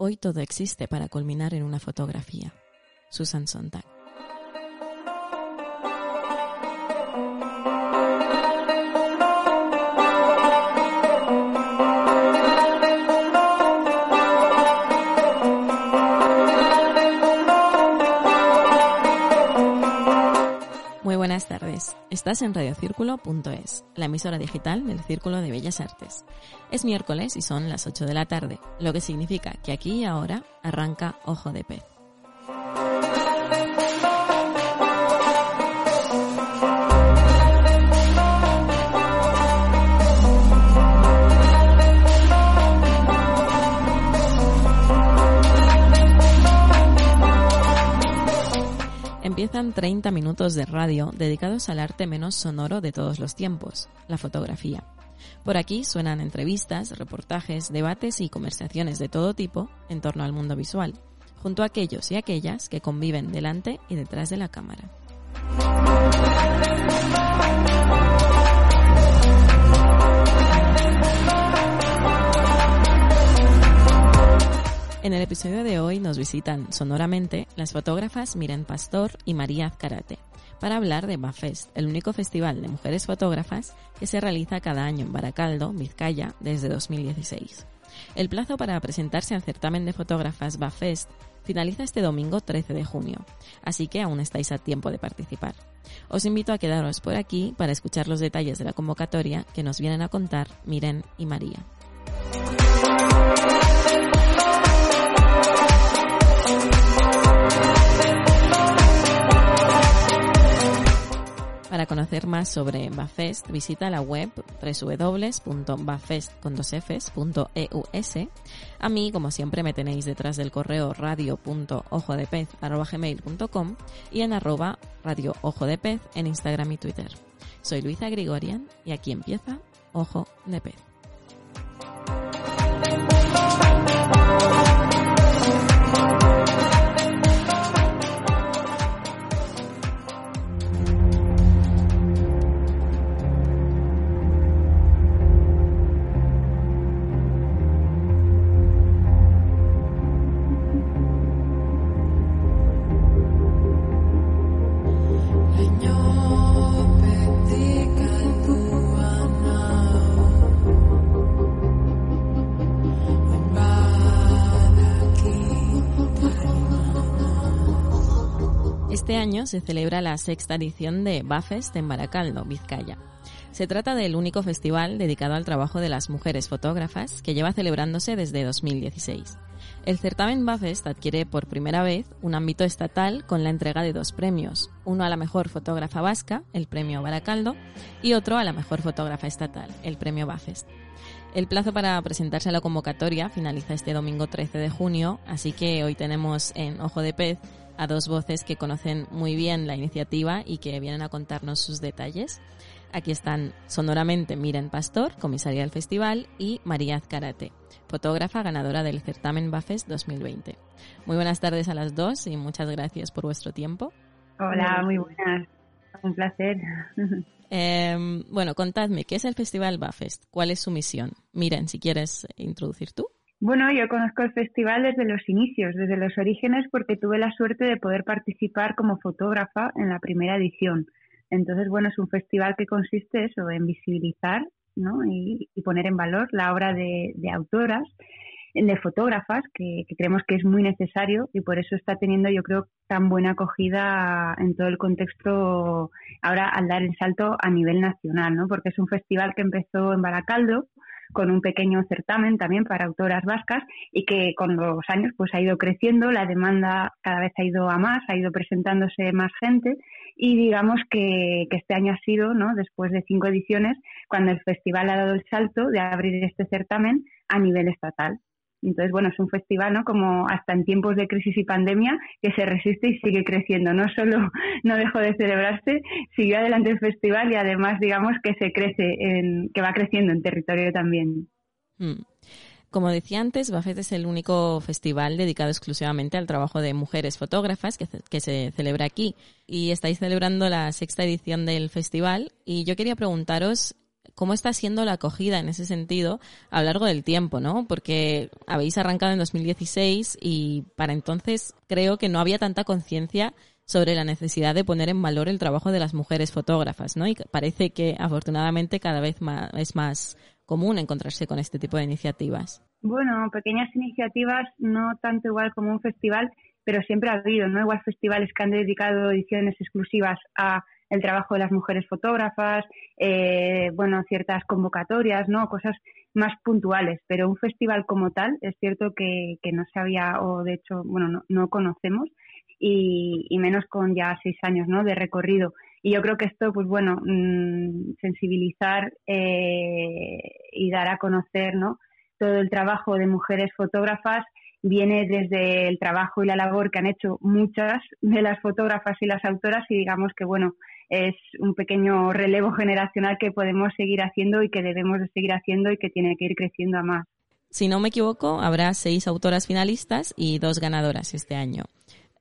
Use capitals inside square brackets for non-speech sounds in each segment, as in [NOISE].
Hoy todo existe para culminar en una fotografía. Susan Sontag. Buenas tardes. Estás en radiocírculo.es, la emisora digital del Círculo de Bellas Artes. Es miércoles y son las 8 de la tarde, lo que significa que aquí y ahora arranca Ojo de Pez. Empiezan 30 minutos de radio dedicados al arte menos sonoro de todos los tiempos, la fotografía. Por aquí suenan entrevistas, reportajes, debates y conversaciones de todo tipo en torno al mundo visual, junto a aquellos y aquellas que conviven delante y detrás de la cámara. En el episodio de hoy nos visitan sonoramente las fotógrafas Miren Pastor y María Azcarate para hablar de BAFEST, el único festival de mujeres fotógrafas que se realiza cada año en Baracaldo, Vizcaya, desde 2016. El plazo para presentarse al certamen de fotógrafas BAFEST finaliza este domingo 13 de junio, así que aún estáis a tiempo de participar. Os invito a quedaros por aquí para escuchar los detalles de la convocatoria que nos vienen a contar Miren y María. Conocer más sobre Bafest, visita la web www.bafest.eus. A mí, como siempre, me tenéis detrás del correo radio.ojodepez.gmail.com y en arroba radio de pez en Instagram y Twitter. Soy Luisa Grigorian y aquí empieza Ojo de Pez. Se celebra la sexta edición de Bafest en Baracaldo, Vizcaya. Se trata del único festival dedicado al trabajo de las mujeres fotógrafas que lleva celebrándose desde 2016. El certamen Bafest adquiere por primera vez un ámbito estatal con la entrega de dos premios, uno a la mejor fotógrafa vasca, el premio Baracaldo, y otro a la mejor fotógrafa estatal, el premio Bafest. El plazo para presentarse a la convocatoria finaliza este domingo 13 de junio, así que hoy tenemos en Ojo de Pez a dos voces que conocen muy bien la iniciativa y que vienen a contarnos sus detalles. Aquí están sonoramente Miren Pastor, comisaria del festival, y María Azcarate, fotógrafa ganadora del certamen Bafes 2020. Muy buenas tardes a las dos y muchas gracias por vuestro tiempo. Hola, muy buenas. Un placer. [LAUGHS] Eh, bueno, contadme, ¿qué es el Festival Bafest? ¿Cuál es su misión? Miren, si quieres introducir tú. Bueno, yo conozco el festival desde los inicios, desde los orígenes, porque tuve la suerte de poder participar como fotógrafa en la primera edición. Entonces, bueno, es un festival que consiste eso, en visibilizar ¿no? y, y poner en valor la obra de, autoras, de fotógrafas, que, que, creemos que es muy necesario y por eso está teniendo, yo creo, tan buena acogida en todo el contexto ahora al dar el salto a nivel nacional, ¿no? Porque es un festival que empezó en Baracaldo, con un pequeño certamen también para autoras vascas y que con los años pues ha ido creciendo, la demanda cada vez ha ido a más, ha ido presentándose más gente y digamos que, que este año ha sido, ¿no? después de cinco ediciones, cuando el festival ha dado el salto de abrir este certamen a nivel estatal. Entonces, bueno, es un festival, ¿no? Como hasta en tiempos de crisis y pandemia, que se resiste y sigue creciendo. No solo [LAUGHS] no dejó de celebrarse, siguió adelante el festival y además, digamos, que se crece, en, que va creciendo en territorio también. Mm. Como decía antes, Bafet es el único festival dedicado exclusivamente al trabajo de mujeres fotógrafas que, se celebra aquí. Y estáis celebrando la sexta edición del festival. Y yo quería preguntaros cómo está siendo la acogida en ese sentido a lo largo del tiempo, ¿no? Porque habéis arrancado en 2016 y para entonces creo que no había tanta conciencia sobre la necesidad de poner en valor el trabajo de las mujeres fotógrafas, ¿no? Y parece que afortunadamente cada vez más, es más común encontrarse con este tipo de iniciativas? Bueno, pequeñas iniciativas, no tanto igual como un festival, pero siempre ha habido, ¿no? Igual festivales que han dedicado ediciones exclusivas a el trabajo de las mujeres fotógrafas, eh, bueno, ciertas convocatorias, ¿no? Cosas más puntuales, pero un festival como tal es cierto que, que no se había, o de hecho, bueno, no, no conocemos, y, y, menos con ya seis años, ¿no? De recorrido. Y yo creo que esto, pues bueno, mm, sensibilizar eh, y dar a conocer, ¿no? Todo el trabajo de mujeres fotógrafas viene desde el trabajo y la labor que han hecho muchas de las fotógrafas y las autoras y digamos que, bueno, es un pequeño relevo generacional que podemos seguir haciendo y que debemos de seguir haciendo y que tiene que ir creciendo a más. Si no me equivoco, habrá seis autoras finalistas y dos ganadoras este año.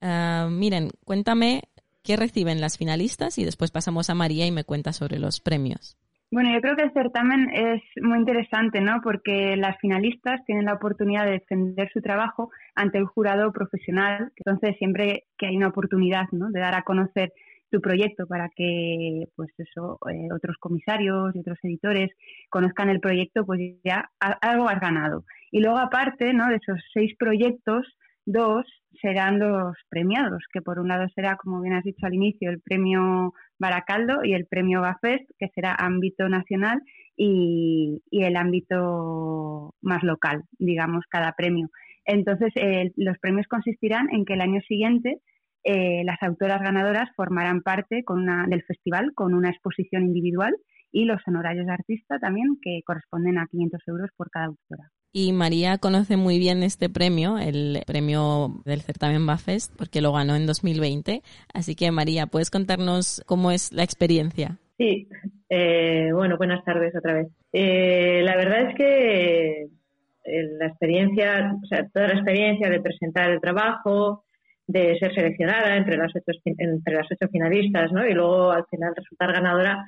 Uh, miren, cuéntame ¿Qué reciben las finalistas? Y después pasamos a María y me cuenta sobre los premios. Bueno, yo creo que el certamen es muy interesante, ¿no? Porque las finalistas tienen la oportunidad de defender su trabajo ante el jurado profesional. Entonces, siempre que hay una oportunidad, ¿no? De dar a conocer tu proyecto para que, pues eso, eh, otros comisarios y otros editores conozcan el proyecto, pues ya algo has ganado. Y luego, aparte, ¿no? De esos seis proyectos, dos serán los premiados, que por un lado será, como bien has dicho al inicio, el premio Baracaldo y el premio Bafest, que será ámbito nacional y, el ámbito más local, digamos, cada premio. Entonces, los premios consistirán en que el año siguiente eh, las autoras ganadoras formarán parte con una, del festival con una exposición individual y los honorarios de artista también, que corresponden a 500 euros por cada autora. Y María conoce muy bien este premio, el premio del certamen Bafest, porque lo ganó en 2020. Así que María, ¿puedes contarnos cómo es la experiencia? Sí, eh, bueno, buenas tardes otra vez. Eh, la verdad es que eh, la experiencia, o sea, toda la experiencia de presentar el trabajo, de ser seleccionada entre las ocho, entre las ocho finalistas, ¿no? Y luego al final resultar ganadora,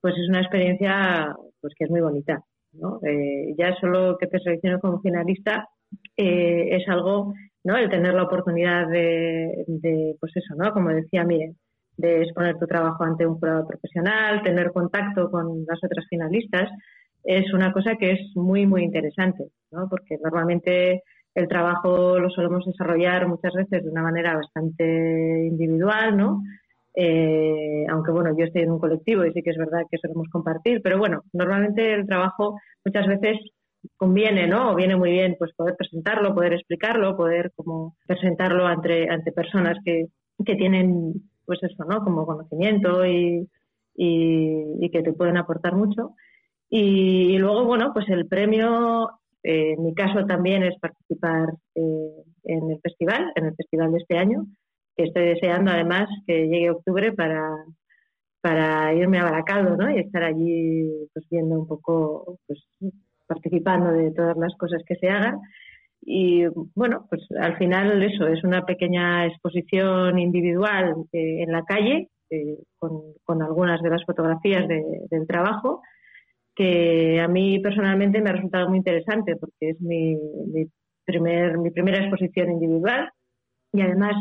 pues es una experiencia pues que es muy bonita. ¿no? Eh, ya solo que te selecciones como finalista eh, es algo, ¿no? El tener la oportunidad de, de, pues eso, ¿no? Como decía, miren, de exponer tu trabajo ante un jurado profesional, tener contacto con las otras finalistas, es una cosa que es muy, muy interesante, ¿no? Porque normalmente el trabajo lo solemos desarrollar muchas veces de una manera bastante individual, ¿no? Eh, aunque bueno, yo estoy en un colectivo y sí que es verdad que solemos compartir, pero bueno, normalmente el trabajo muchas veces conviene, ¿no? O viene muy bien pues poder presentarlo, poder explicarlo, poder como presentarlo ante, ante personas que, que tienen pues eso, ¿no? Como conocimiento y, y, que te pueden aportar mucho. Y, luego, bueno, pues el premio, eh, mi caso también es participar eh, en el festival, en el festival de este año, estoy deseando además que llegue octubre para, para irme a Baracaldo ¿no? y estar allí pues viendo un poco, pues participando de todas las cosas que se hagan. Y bueno, pues al final eso es una pequeña exposición individual eh, en la calle eh, con, con, algunas de las fotografías del trabajo que a mí personalmente me ha resultado muy interesante porque es mi, mi, primer, mi primera exposición individual y además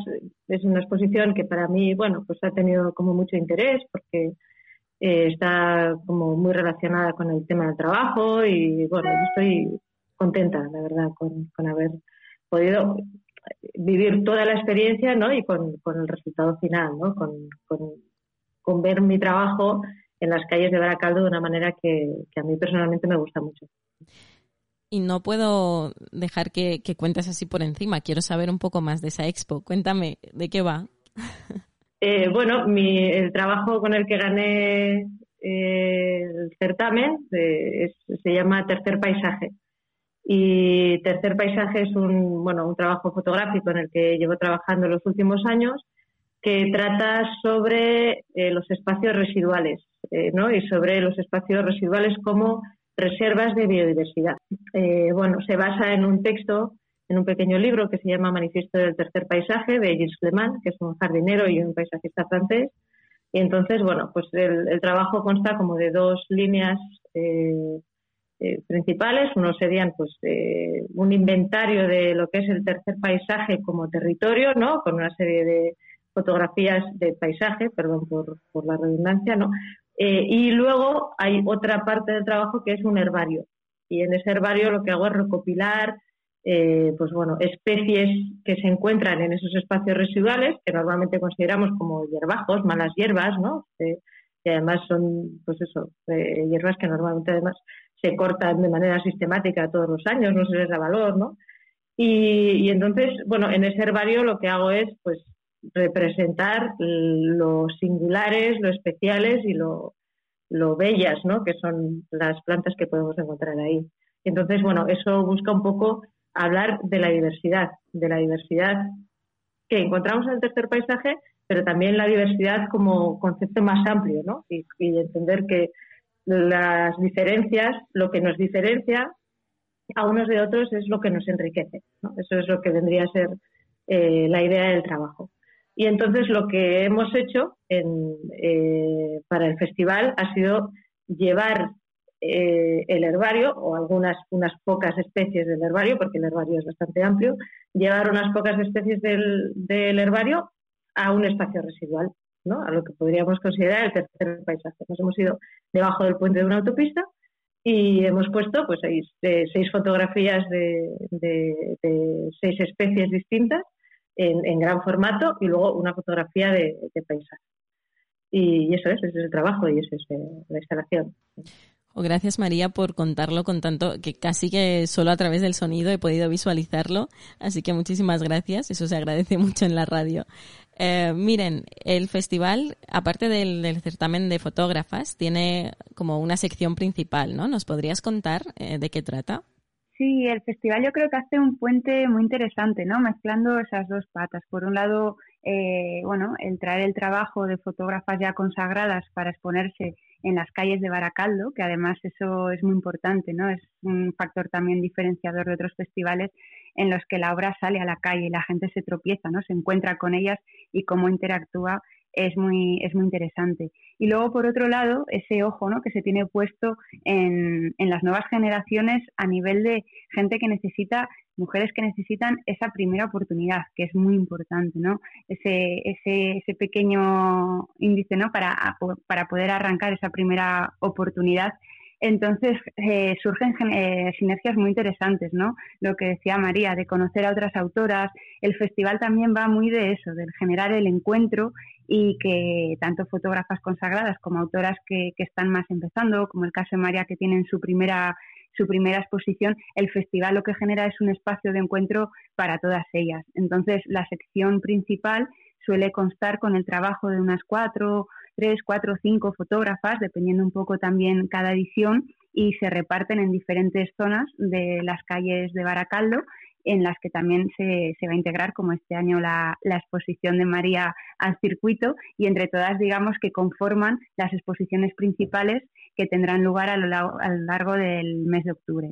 es una exposición que para mí, bueno, pues ha tenido como mucho interés porque eh, está como muy relacionada con el tema del trabajo y bueno, estoy contenta, la verdad, con, haber podido vivir toda la experiencia, ¿no? Y con, el resultado final, ¿no? Con, con, ver mi trabajo en las calles de Baracaldo de una manera que, que a mí personalmente me gusta mucho y no puedo dejar que, cuentes así por encima. Quiero saber un poco más de esa expo. Cuéntame, ¿de qué va? [LAUGHS] Eh, bueno, mi, el trabajo con el que gané eh, el certamen eh, se llama Tercer Paisaje. Y Tercer Paisaje es un, bueno, un trabajo fotográfico en el que llevo trabajando los últimos años que trata sobre eh, los espacios residuales eh, ¿no? y sobre los espacios residuales como reservas de biodiversidad. Eh, bueno, se basa en un texto, en un pequeño libro que se llama Manifiesto del Tercer Paisaje de Gilles Clement, que es un jardinero y un paisajista francés. Y entonces, bueno, pues el, trabajo consta como de dos líneas principales. Uno serían pues un inventario de lo que es el tercer paisaje como territorio, ¿no? Con una serie de fotografías de paisaje, perdón por, la redundancia, ¿no? Eh, y luego hay otra parte del trabajo que es un herbario. Y en ese herbario lo que hago es recopilar, eh, pues bueno, especies que se encuentran en esos espacios residuales, que normalmente consideramos como hierbajos, malas hierbas, ¿no? Eh, que además son, pues eso, hierbas que normalmente además se cortan de manera sistemática todos los años, no se les da valor, ¿no? Y, y, entonces, bueno, en ese herbario lo que hago es, pues, representar lo singulares, lo especiales y lo, bellas, ¿no? Que son las plantas que podemos encontrar ahí. Entonces, bueno, eso busca un poco hablar de la diversidad, de la diversidad que encontramos en el tercer paisaje, pero también la diversidad como concepto más amplio, ¿no? Y, entender que las diferencias, lo que nos diferencia a unos de otros es lo que nos enriquece, ¿no? Eso es lo que vendría a ser eh, la idea del trabajo. Y entonces lo que hemos hecho eh, para el festival ha sido llevar eh, el herbario, o algunas unas pocas especies del herbario, porque el herbario es bastante amplio, llevar unas pocas especies del, herbario a un espacio residual, ¿no? a lo que podríamos considerar el tercer paisaje. Nos hemos ido debajo del puente de una autopista y hemos puesto pues seis, seis fotografías de, de seis especies distintas en, gran formato y luego una fotografía de, paisaje. Y, eso es, ese es el trabajo y eso es eh, la instalación. Gracias María por contarlo con tanto que casi que solo a través del sonido he podido visualizarlo, así que muchísimas gracias, eso se agradece [LAUGHS] mucho en la radio. Eh, miren, el festival, aparte del, certamen de fotógrafas, tiene como una sección principal, ¿no? ¿Nos podrías contar eh, de qué trata? Sí, el festival yo creo que hace un puente muy interesante, ¿no? Mezclando esas dos patas. Por un lado, eh, bueno, el traer el trabajo de fotógrafas ya consagradas para exponerse en las calles de Baracaldo, que además eso es muy importante, ¿no? Es un factor también diferenciador de otros festivales en los que la obra sale a la calle y la gente se tropieza, ¿no? Se encuentra con ellas y cómo interactúa es muy, es muy interesante. Y luego, por otro lado, ese ojo ¿no? que se tiene puesto en, en las nuevas generaciones a nivel de gente que necesita, mujeres que necesitan esa primera oportunidad, que es muy importante, ¿no? Ese, ese, ese pequeño índice ¿no? para, para poder arrancar esa primera oportunidad entonces eh, surgen eh, sinergias muy interesantes, ¿no? Lo que decía María, de conocer a otras autoras. El festival también va muy de eso, de generar el encuentro y que tanto fotógrafas consagradas como autoras que, que están más empezando, como el caso de María que tienen su primera su primera exposición, el festival lo que genera es un espacio de encuentro para todas ellas. Entonces, la sección principal suele constar con el trabajo de unas cuatro tres, cuatro, cinco fotógrafas, dependiendo un poco también cada edición, y se reparten en diferentes zonas de las calles de Baracaldo, en las que también se, va a integrar, como este año, la, exposición de María al circuito, y entre todas, digamos, que conforman las exposiciones principales que tendrán lugar a lo largo del mes de octubre.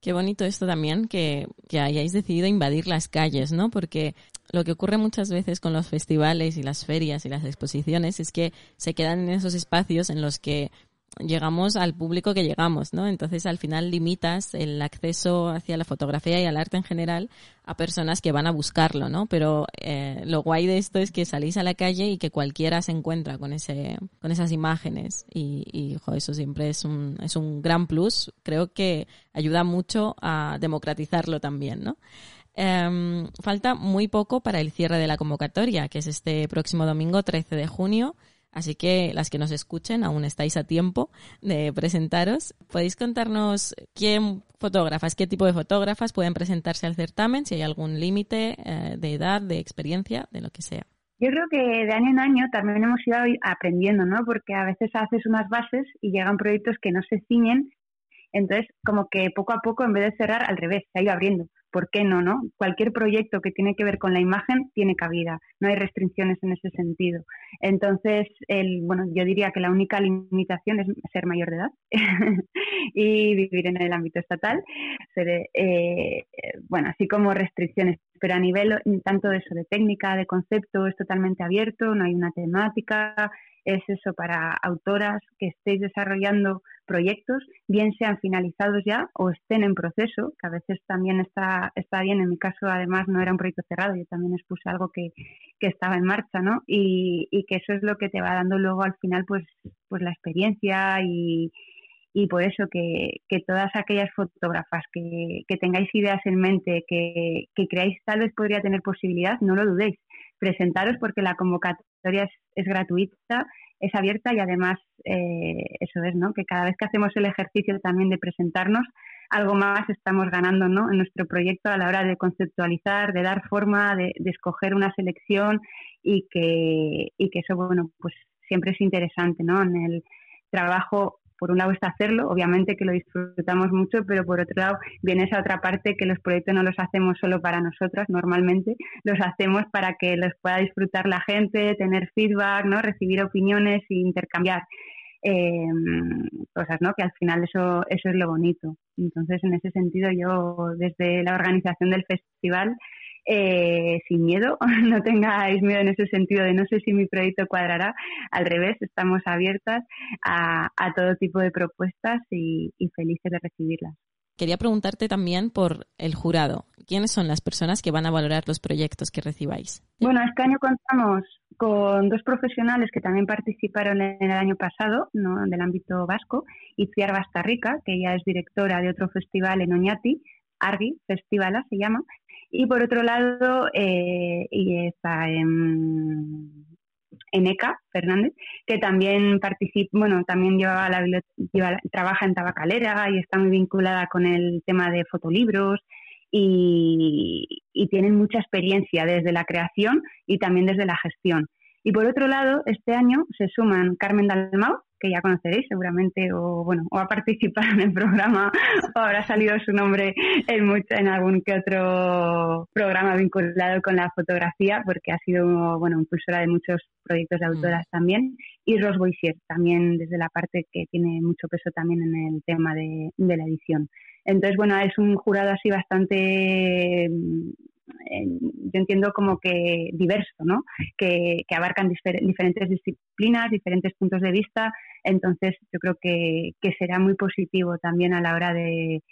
Qué bonito esto también, que, que, hayáis decidido invadir las calles, ¿no? Porque lo que ocurre muchas veces con los festivales y las ferias y las exposiciones es que se quedan en esos espacios en los que llegamos al público que llegamos, ¿no? Entonces al final limitas el acceso hacia la fotografía y al arte en general a personas que van a buscarlo, ¿no? Pero eh, lo guay de esto es que salís a la calle y que cualquiera se encuentra con ese, con esas imágenes y, y eso siempre es un, es un gran plus. Creo que ayuda mucho a democratizarlo también, ¿no? Em, falta muy poco para el cierre de la convocatoria, que es este próximo domingo 13 de junio. Así que las que nos escuchen, aún estáis a tiempo de presentaros. ¿Podéis contarnos quién fotógrafas, qué tipo de fotógrafas pueden presentarse al certamen, si hay algún límite eh, de edad, de experiencia, de lo que sea? Yo creo que de año en año también hemos ido aprendiendo, ¿no? Porque a veces haces unas bases y llegan proyectos que no se ciñen Entonces, como que poco a poco, en vez de cerrar, al revés, se ha ido abriendo. ¿Por qué no, no? Cualquier proyecto que tiene que ver con la imagen tiene cabida, no hay restricciones en ese sentido. Entonces, el, bueno, yo diría que la única limitación es ser mayor de edad [LAUGHS] y vivir en el ámbito estatal. Eh, bueno, así como restricciones, pero a nivel tanto de eso, de técnica, de concepto, es totalmente abierto, no hay una temática, es eso para autoras que estéis desarrollando proyectos, bien sean finalizados ya o estén en proceso, que a veces también está, está bien. En mi caso, además, no era un proyecto cerrado, yo también expuse algo que, que estaba en marcha, ¿no? Y, y, que eso es lo que te va dando luego al final, pues, pues la experiencia y, y por eso que, que todas aquellas fotógrafas que, que, tengáis ideas en mente, que, que creáis tal vez podría tener posibilidad, no lo dudéis. Presentaros porque la convocatoria es, gratuita es abierta y además eh, eso es, ¿no? Que cada vez que hacemos el ejercicio también de presentarnos, algo más estamos ganando, ¿no? En nuestro proyecto a la hora de conceptualizar, de dar forma, de, de escoger una selección y que, y que eso, bueno, pues siempre es interesante, ¿no? En el trabajo por un lado está hacerlo, obviamente que lo disfrutamos mucho, pero por otro lado viene esa otra parte que los proyectos no los hacemos solo para nosotras, normalmente los hacemos para que los pueda disfrutar la gente, tener feedback, ¿no? recibir opiniones e intercambiar. Eh, cosas, ¿no? Que al final eso, eso es lo bonito. Entonces, en ese sentido, yo desde la organización del festival eh, sin miedo, [LAUGHS] no tengáis miedo en ese sentido de no sé si mi proyecto cuadrará, al revés, estamos abiertas a, todo tipo de propuestas y, felices de recibirlas. Quería preguntarte también por el jurado. ¿Quiénes son las personas que van a valorar los proyectos que recibáis? Bueno, este año contamos con dos profesionales que también participaron en el año pasado, ¿no? del ámbito vasco, Itziar Bastarrica, que ella es directora de otro festival en Oñati, Argi Festivala se llama, y por otro lado, eh, y está en, ECA, Fernández, que también participa, bueno, también lleva la, trabaja en tabacalera y está muy vinculada con el tema de fotolibros y, y tienen mucha experiencia desde la creación y también desde la gestión. Y por otro lado, este año se suman Carmen Dalmau, que ya conoceréis seguramente, o bueno, o ha participado en el programa, o habrá salido su nombre en, mucho, en algún que otro programa vinculado con la fotografía, porque ha sido, bueno, impulsora de muchos proyectos de autoras mm. también, y Ros Boisier, también desde la parte que tiene mucho peso también en el tema de, de la edición. Entonces, bueno, es un jurado así bastante yo entiendo como que diverso, ¿no? Que, abarcan diferentes disciplinas, diferentes puntos de vista. Entonces, yo creo que, será muy positivo también a la hora de,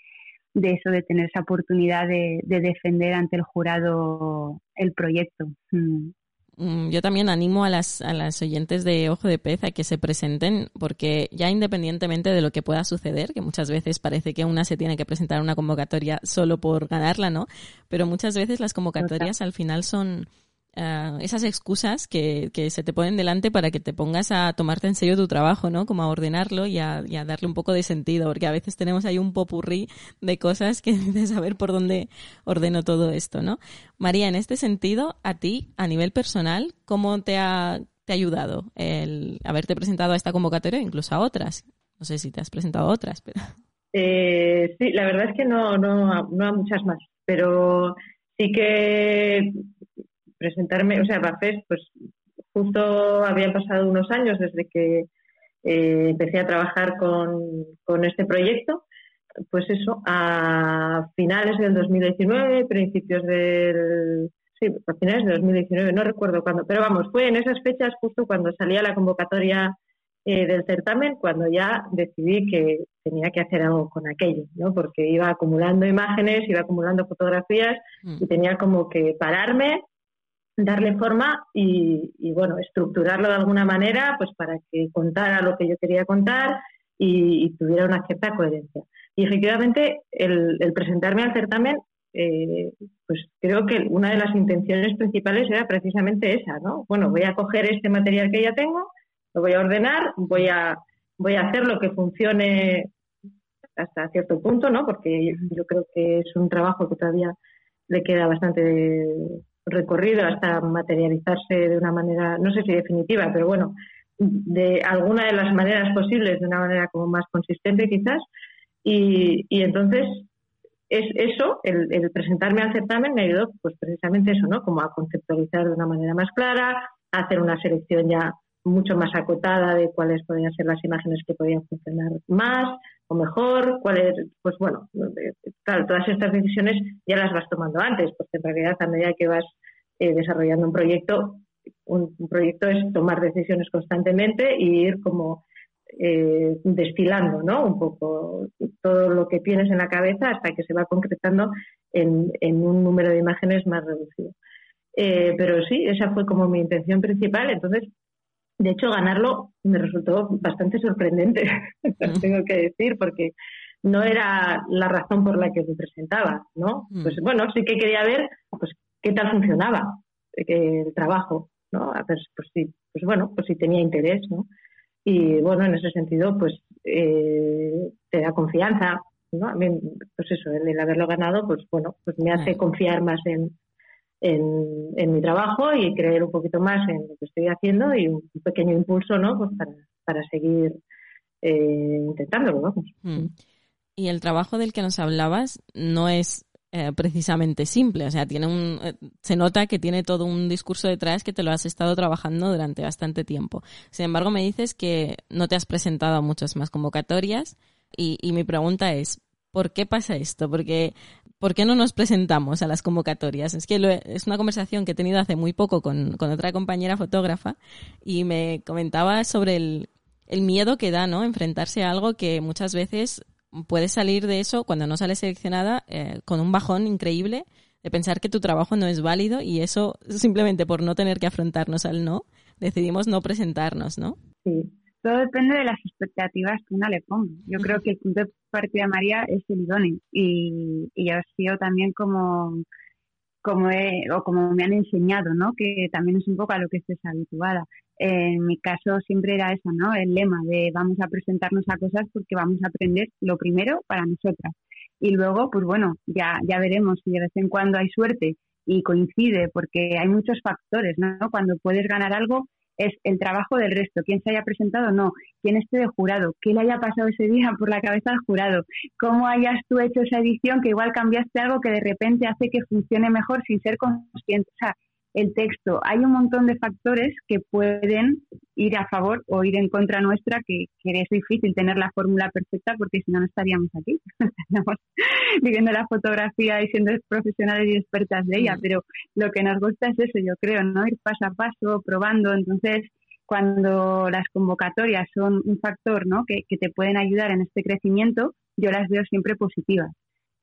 eso, de tener esa oportunidad de, defender ante el jurado el proyecto. Mm. Mm, yo también animo a las, a las oyentes de Ojo de Pez a que se presenten, porque ya independientemente de lo que pueda suceder, que muchas veces parece que una se tiene que presentar una convocatoria solo por ganarla, ¿no? Pero muchas veces las convocatorias al final son uh, esas excusas que, que, se te ponen delante para que te pongas a tomarte en serio tu trabajo, ¿no? Como a ordenarlo y a, y a darle un poco de sentido, porque a veces tenemos ahí un popurrí de cosas que [LAUGHS] dices saber por dónde ordeno todo esto, ¿no? María, en este sentido, a ti, a nivel personal, ¿cómo te ha, te ha ayudado el haberte presentado a esta convocatoria, incluso a otras? No sé si te has presentado a otras, pero... [LAUGHS] Eh, sí, la verdad es que no, no, no a muchas más, pero sí que presentarme, o sea, Bafes, pues justo habían pasado unos años desde que eh, empecé a trabajar con, este proyecto, pues eso, a finales del 2019, principios del... Sí, a finales del 2019, no recuerdo cuándo, pero vamos, fue en esas fechas justo cuando salía la convocatoria eh, del certamen, cuando ya decidí que tenía que hacer algo con aquello, ¿no? Porque iba acumulando imágenes, iba acumulando fotografías mm. y tenía como que pararme darle forma y, bueno, estructurarlo de alguna manera pues para que contara lo que yo quería contar y, tuviera una cierta coherencia. Y efectivamente, el, presentarme al certamen, eh, pues creo que una de las intenciones principales era precisamente esa, ¿no? Bueno, voy a coger este material que ya tengo, lo voy a ordenar, voy a, voy a hacer lo que funcione hasta cierto punto, ¿no? Porque yo creo que es un trabajo que todavía le queda bastante recorrido hasta materializarse de una manera, no sé si definitiva, pero bueno, de alguna de las maneras posibles, de una manera como más consistente quizás. Y, y entonces es eso, el, el, presentarme al certamen me ayudó pues precisamente eso, ¿no? Como a conceptualizar de una manera más clara, a hacer una selección ya mucho más acotada de cuáles podrían ser las imágenes que podían funcionar más o mejor, cuáles, pues bueno, claro, todas estas decisiones ya las vas tomando antes, porque en realidad a medida que vas eh, desarrollando un proyecto, un, proyecto es tomar decisiones constantemente y ir como eh, destilando, ¿no? Un poco todo lo que tienes en la cabeza hasta que se va concretando en, en un número de imágenes más reducido. Eh, pero sí, esa fue como mi intención principal. Entonces, de hecho, ganarlo me resultó bastante sorprendente, [LAUGHS] tengo que decir, porque no era la razón por la que me presentaba, ¿no? Mm. Pues bueno, sí que quería ver pues qué tal funcionaba el trabajo, ¿no? Pues, pues sí, pues bueno, pues si tenía interés, ¿no? Y bueno, en ese sentido, pues eh, te da confianza, ¿no? A mí, pues eso, el, haberlo ganado, pues bueno, pues me hace confiar más en, en, mi trabajo y creer un poquito más en lo que estoy haciendo y un, pequeño impulso, ¿no? Pues para, para seguir eh, intentándolo. Mm. Y el trabajo del que nos hablabas no es eh, precisamente simple, o sea, tiene un, eh, se nota que tiene todo un discurso detrás que te lo has estado trabajando durante bastante tiempo. Sin embargo, me dices que no te has presentado a muchas más convocatorias y, y mi pregunta es, ¿por qué pasa esto? Porque ¿por qué no nos presentamos a las convocatorias? Es que es una conversación que he tenido hace muy poco con, otra compañera fotógrafa y me comentaba sobre el, miedo que da, ¿no? Enfrentarse a algo que muchas veces puede salir de eso cuando no sale seleccionada eh, con un bajón increíble de pensar que tu trabajo no es válido y eso simplemente por no tener que afrontarnos al no, decidimos no presentarnos, ¿no? Sí, todo depende de las expectativas que una le ponga. Yo creo que el punto de partida de María es el idóneo y, y yo sido también como como o como me han enseñado, ¿no? Que también es un poco a lo que estés habituada. En mi caso siempre era eso, ¿no? El lema de vamos a presentarnos a cosas porque vamos a aprender lo primero para nosotras. Y luego, pues bueno, ya, ya veremos si de vez en cuando hay suerte y coincide, porque hay muchos factores, ¿no? Cuando puedes ganar algo, es el trabajo del resto, quién se haya presentado o no, quién esté de jurado, qué le haya pasado ese día por la cabeza al jurado, cómo hayas tú hecho esa edición que igual cambiaste algo que de repente hace que funcione mejor sin ser consciente. O sea, el texto. Hay un montón de factores que pueden ir a favor o ir en contra nuestra, que, es difícil tener la fórmula perfecta porque si no, no estaríamos aquí. [LAUGHS] Estaríamos viviendo la fotografía y siendo profesionales y expertas de ella, mm. pero lo que nos gusta es eso, yo creo, ¿no? Ir paso a paso, probando. Entonces, cuando las convocatorias son un factor ¿no? que, que te pueden ayudar en este crecimiento, yo las veo siempre positivas.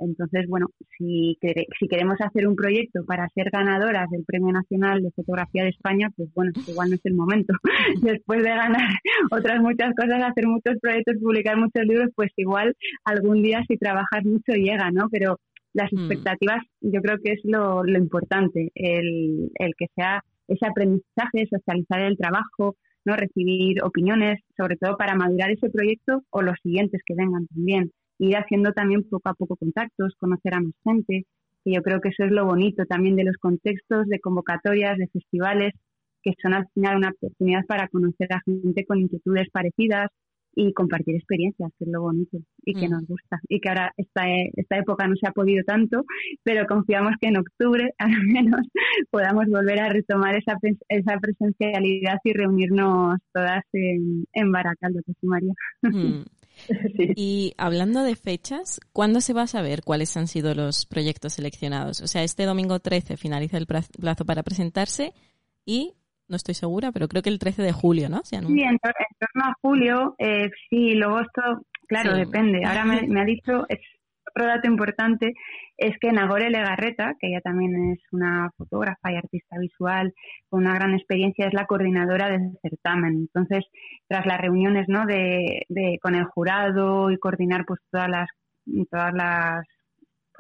Entonces, bueno, si, si queremos hacer un proyecto para ser ganadoras del Premio Nacional de Fotografía de España, pues bueno, igual no es el momento. [LAUGHS] Después de ganar otras muchas cosas, hacer muchos proyectos, publicar muchos libros, pues igual algún día si trabajas mucho llega, ¿no? Pero las mm. expectativas yo creo que es lo, lo importante, el, el que sea ese aprendizaje, socializar el trabajo, no recibir opiniones, sobre todo para madurar ese proyecto o los siguientes que vengan también ir haciendo también poco a poco contactos, conocer a más gente, y yo creo que eso es lo bonito también de los contextos, de convocatorias, de festivales, que son al final una oportunidad para conocer a gente con inquietudes parecidas y compartir experiencias, que es lo bonito y que mm. nos gusta. Y que ahora esta, esta época no se ha podido tanto, pero confiamos que en octubre [LAUGHS] al menos podamos volver a retomar esa, esa presencialidad y reunirnos todas en, en Baracaldo, que María. Mm. [LAUGHS] Y hablando de fechas, ¿cuándo se va a saber cuáles han sido los proyectos seleccionados? O sea, este domingo 13 finaliza el plazo para presentarse y no estoy segura, pero creo que el 13 de julio, ¿no? Sí, en, torno a julio, eh, sí, luego esto, claro, depende. Ahora me, me, ha dicho, es otro dato importante, es que Nagore Legarreta, que ella también es una fotógrafa y artista visual con una gran experiencia, es la coordinadora del certamen. Entonces, tras las reuniones ¿no? de, con el jurado y coordinar pues todas las todas las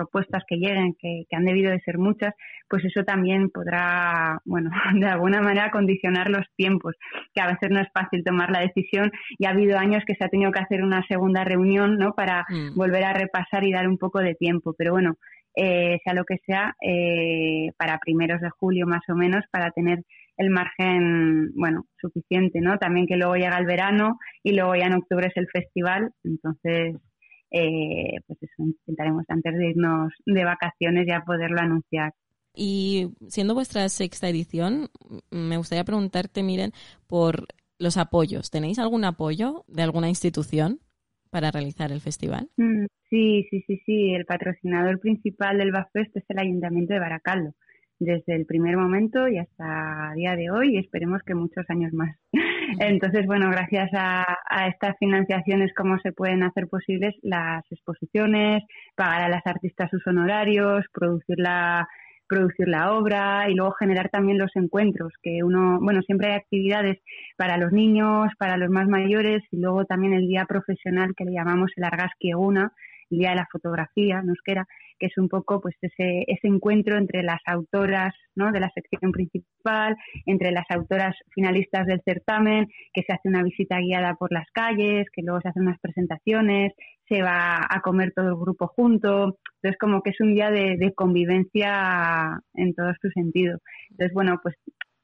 propuestas que lleguen, que, han debido de ser muchas, pues eso también podrá, bueno, [LAUGHS] de alguna manera condicionar los tiempos, que a veces no es fácil tomar la decisión y ha habido años que se ha tenido que hacer una segunda reunión, ¿no? Para mm. volver a repasar y dar un poco de tiempo, pero bueno, eh, sea lo que sea, eh, para primeros de julio más o menos, para tener el margen, bueno, suficiente, ¿no? También que luego llega el verano y luego ya en octubre es el festival, entonces eh, pues eso, intentaremos antes de irnos de vacaciones ya poderlo anunciar. Y siendo vuestra sexta edición, me gustaría preguntarte, miren, por los apoyos. ¿Tenéis algún apoyo de alguna institución para realizar el festival? Mm, sí, sí, sí, sí. El patrocinador principal del BAFEST es el Ayuntamiento de Baracaldo, desde el primer momento y hasta día de hoy y esperemos que muchos años más. [LAUGHS] Entonces, bueno, gracias a, a, estas financiaciones, cómo se pueden hacer posibles las exposiciones, pagar a las artistas sus honorarios, producir la, producir la obra y luego generar también los encuentros, que uno, bueno, siempre hay actividades para los niños, para los más mayores y luego también el día profesional que le llamamos el Argazki Eguna, el día de la fotografía, nos queda, que es un poco pues ese, ese encuentro entre las autoras ¿no? de la sección principal, entre las autoras finalistas del certamen, que se hace una visita guiada por las calles, que luego se hacen unas presentaciones, se va a comer todo el grupo junto. Entonces, como que es un día de, convivencia en todo su sentido. Entonces, bueno, pues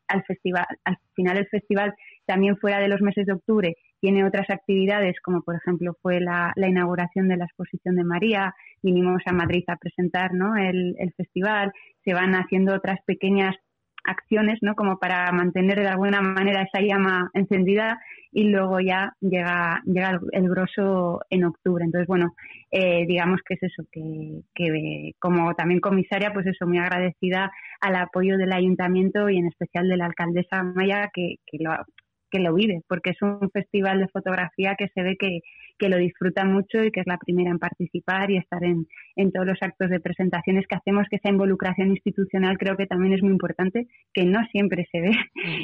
al festival, al final del festival, también fuera de los meses de octubre, tiene otras actividades, como por ejemplo fue la, inauguración de la exposición de María, vinimos a Madrid a presentar ¿no? el, el festival, se van haciendo otras pequeñas acciones, ¿no? Como para mantener de alguna manera esa llama encendida y luego ya llega, llega el, grosso en octubre. Entonces, bueno, eh, digamos que es eso, que, que como también comisaria, pues eso, muy agradecida al apoyo del ayuntamiento y en especial de la alcaldesa Maya, que, que lo, que lo vive, porque es un festival de fotografía que se ve que, que lo disfruta mucho y que es la primera en participar y estar en, en, todos los actos de presentaciones que hacemos, que esa involucración institucional creo que también es muy importante, que no siempre se ve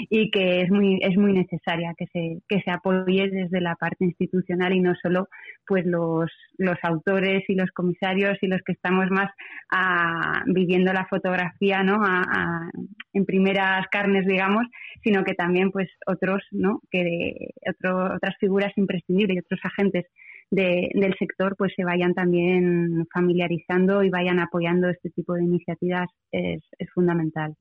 y que es muy, es muy necesaria que se, que se apoye desde la parte institucional y no solo pues los, los autores y los comisarios y los que estamos más a, viviendo la fotografía ¿no? A, en primeras carnes, digamos, sino que también pues otros, ¿no? que otras figuras imprescindibles y otros agentes del sector pues se vayan también familiarizando y vayan apoyando este tipo de iniciativas es, fundamental.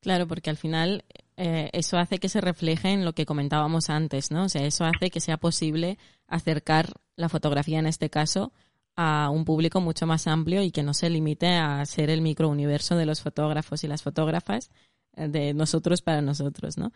Claro, porque al final eh, eso hace que se refleje en lo que comentábamos antes, ¿no? O sea, eso hace que sea posible acercar la fotografía en este caso a un público mucho más amplio y que no se limite a ser el microuniverso de los fotógrafos y las fotógrafas eh, de nosotros para nosotros, ¿no?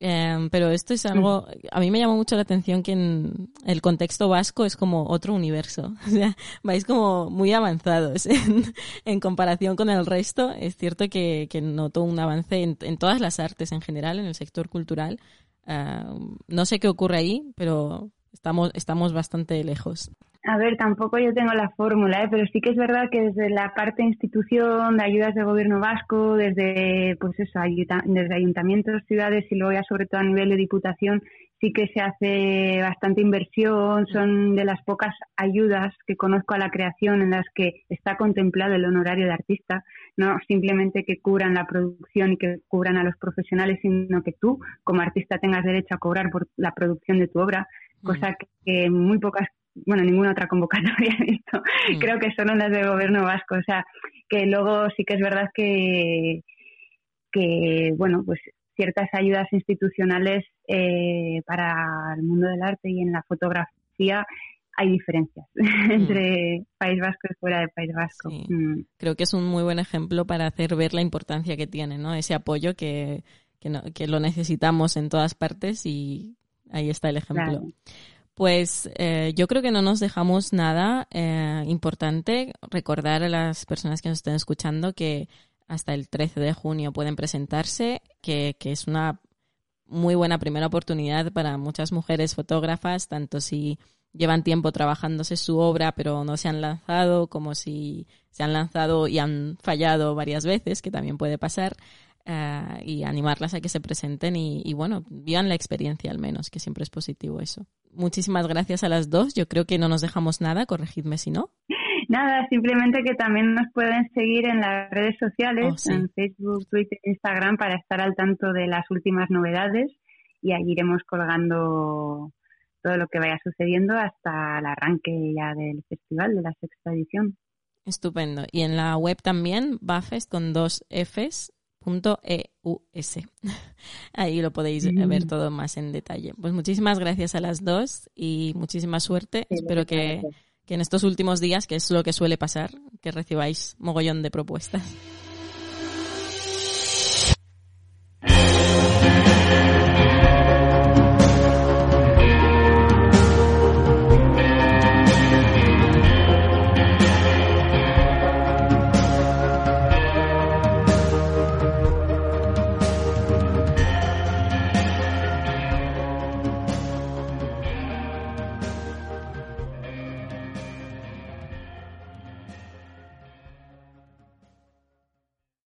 Em, pero esto es algo, a mí me llamó mucho la atención que en el contexto vasco es como otro universo. [LAUGHS] O sea, vais como muy avanzados [LAUGHS] en, comparación con el resto. Es cierto que, que noto un avance en, en, todas las artes en general, en el sector cultural. Em, no sé qué ocurre ahí, pero estamos, estamos bastante lejos. A ver, tampoco yo tengo la fórmula, ¿eh? pero sí que es verdad que desde la parte institución de ayudas del gobierno vasco, desde pues eso, desde ayuntamientos, ciudades y luego ya sobre todo a nivel de diputación, sí que se hace bastante inversión, son de las pocas ayudas que conozco a la creación en las que está contemplado el honorario de artista, no simplemente que cubran la producción y que cubran a los profesionales, sino que tú como artista tengas derecho a cobrar por la producción de tu obra, cosa que muy pocas bueno, ninguna otra convocatoria [LAUGHS] he visto. Mm. Creo que solo las del gobierno vasco. O sea, que luego sí que es verdad que, que bueno, pues ciertas ayudas institucionales eh, para el mundo del arte y en la fotografía hay diferencias [LAUGHS] mm. entre País Vasco y fuera de País Vasco. Mm. Creo que es un muy buen ejemplo para hacer ver la importancia que tiene, ¿no? Ese apoyo que, que, que lo necesitamos en todas partes y ahí está el ejemplo. Pues eh, yo creo que no nos dejamos nada eh, importante. Recordar a las personas que nos estén escuchando que hasta el 13 de junio pueden presentarse, que, que es una muy buena primera oportunidad para muchas mujeres fotógrafas, tanto si llevan tiempo trabajándose su obra pero no se han lanzado, como si se han lanzado y han fallado varias veces, que también puede pasar. Eh, y animarlas a que se presenten y, y, bueno, vivan la experiencia al menos, que siempre es positivo eso. Muchísimas gracias a las dos. Yo creo que no nos dejamos nada, corregidme si no. Nada, simplemente que también nos pueden seguir en las redes sociales, oh, en Facebook, Twitter, Instagram, para estar al tanto de las últimas novedades y ahí iremos colgando todo lo que vaya sucediendo hasta el arranque ya del festival de la sexta edición. Estupendo. Y en la web también, Bafest con dos Fs, .eus. [LAUGHS] Ahí lo podéis mm. ver todo más en detalle. Pues muchísimas gracias a las dos y muchísima suerte. Espero que, que, en estos últimos días, que es lo que suele pasar, que recibáis mogollón de propuestas. [LAUGHS]